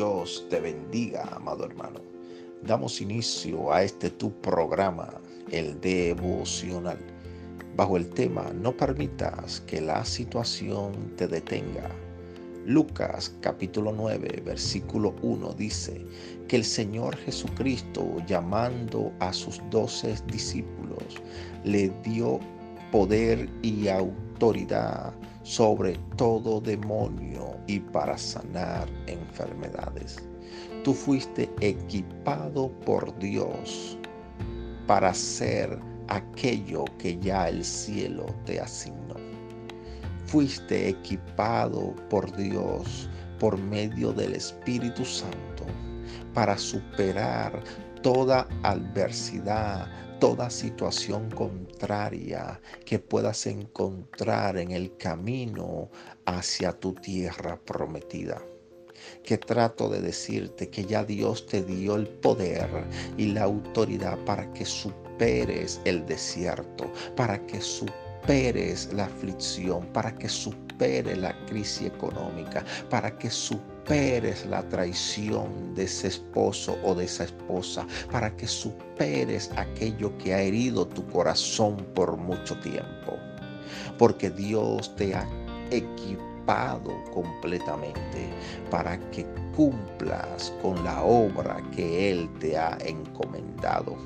Dios te bendiga, amado hermano. Damos inicio a este tu programa, el devocional, bajo el tema No permitas que la situación te detenga. Lucas capítulo 9, versículo 1 dice que el Señor Jesucristo, llamando a sus doce discípulos, le dio poder y autoridad sobre todo demonio y para sanar enfermedades. Tú fuiste equipado por Dios para hacer aquello que ya el cielo te asignó. Fuiste equipado por Dios por medio del Espíritu Santo para superar toda adversidad, toda situación contraria que puedas encontrar en el camino hacia tu tierra prometida. Que trato de decirte que ya Dios te dio el poder y la autoridad para que superes el desierto, para que superes la aflicción, para que superes la crisis económica, para que superes superes la traición de ese esposo o de esa esposa, para que superes aquello que ha herido tu corazón por mucho tiempo. Porque Dios te ha equipado completamente para que cumplas con la obra que Él te ha encomendado.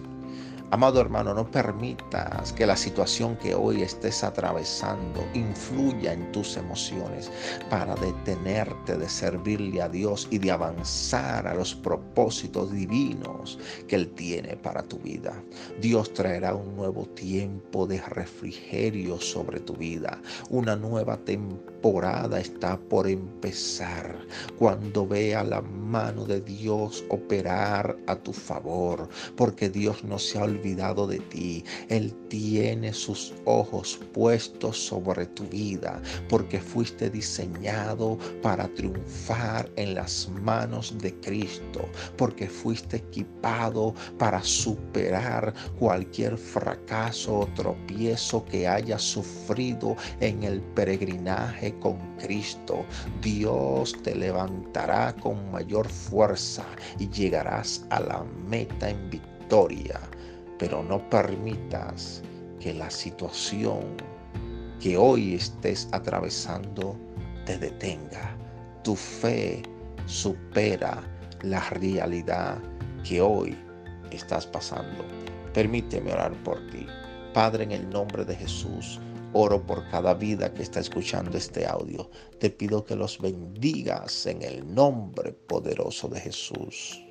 Amado hermano, no permitas que la situación que hoy estés atravesando influya en tus emociones para detenerte de servirle a Dios y de avanzar a los propósitos divinos que Él tiene para tu vida. Dios traerá un nuevo tiempo de refrigerio sobre tu vida. Una nueva temporada está por empezar cuando vea la mano de Dios operar a tu favor, porque Dios no se ha olvidado de ti. Él tiene sus ojos puestos sobre tu vida porque fuiste diseñado para triunfar en las manos de Cristo, porque fuiste equipado para superar cualquier fracaso o tropiezo que hayas sufrido en el peregrinaje con Cristo. Dios te levantará con mayor fuerza y llegarás a la meta en victoria pero no permitas que la situación que hoy estés atravesando te detenga. Tu fe supera la realidad que hoy estás pasando. Permíteme orar por ti. Padre, en el nombre de Jesús, oro por cada vida que está escuchando este audio. Te pido que los bendigas en el nombre poderoso de Jesús.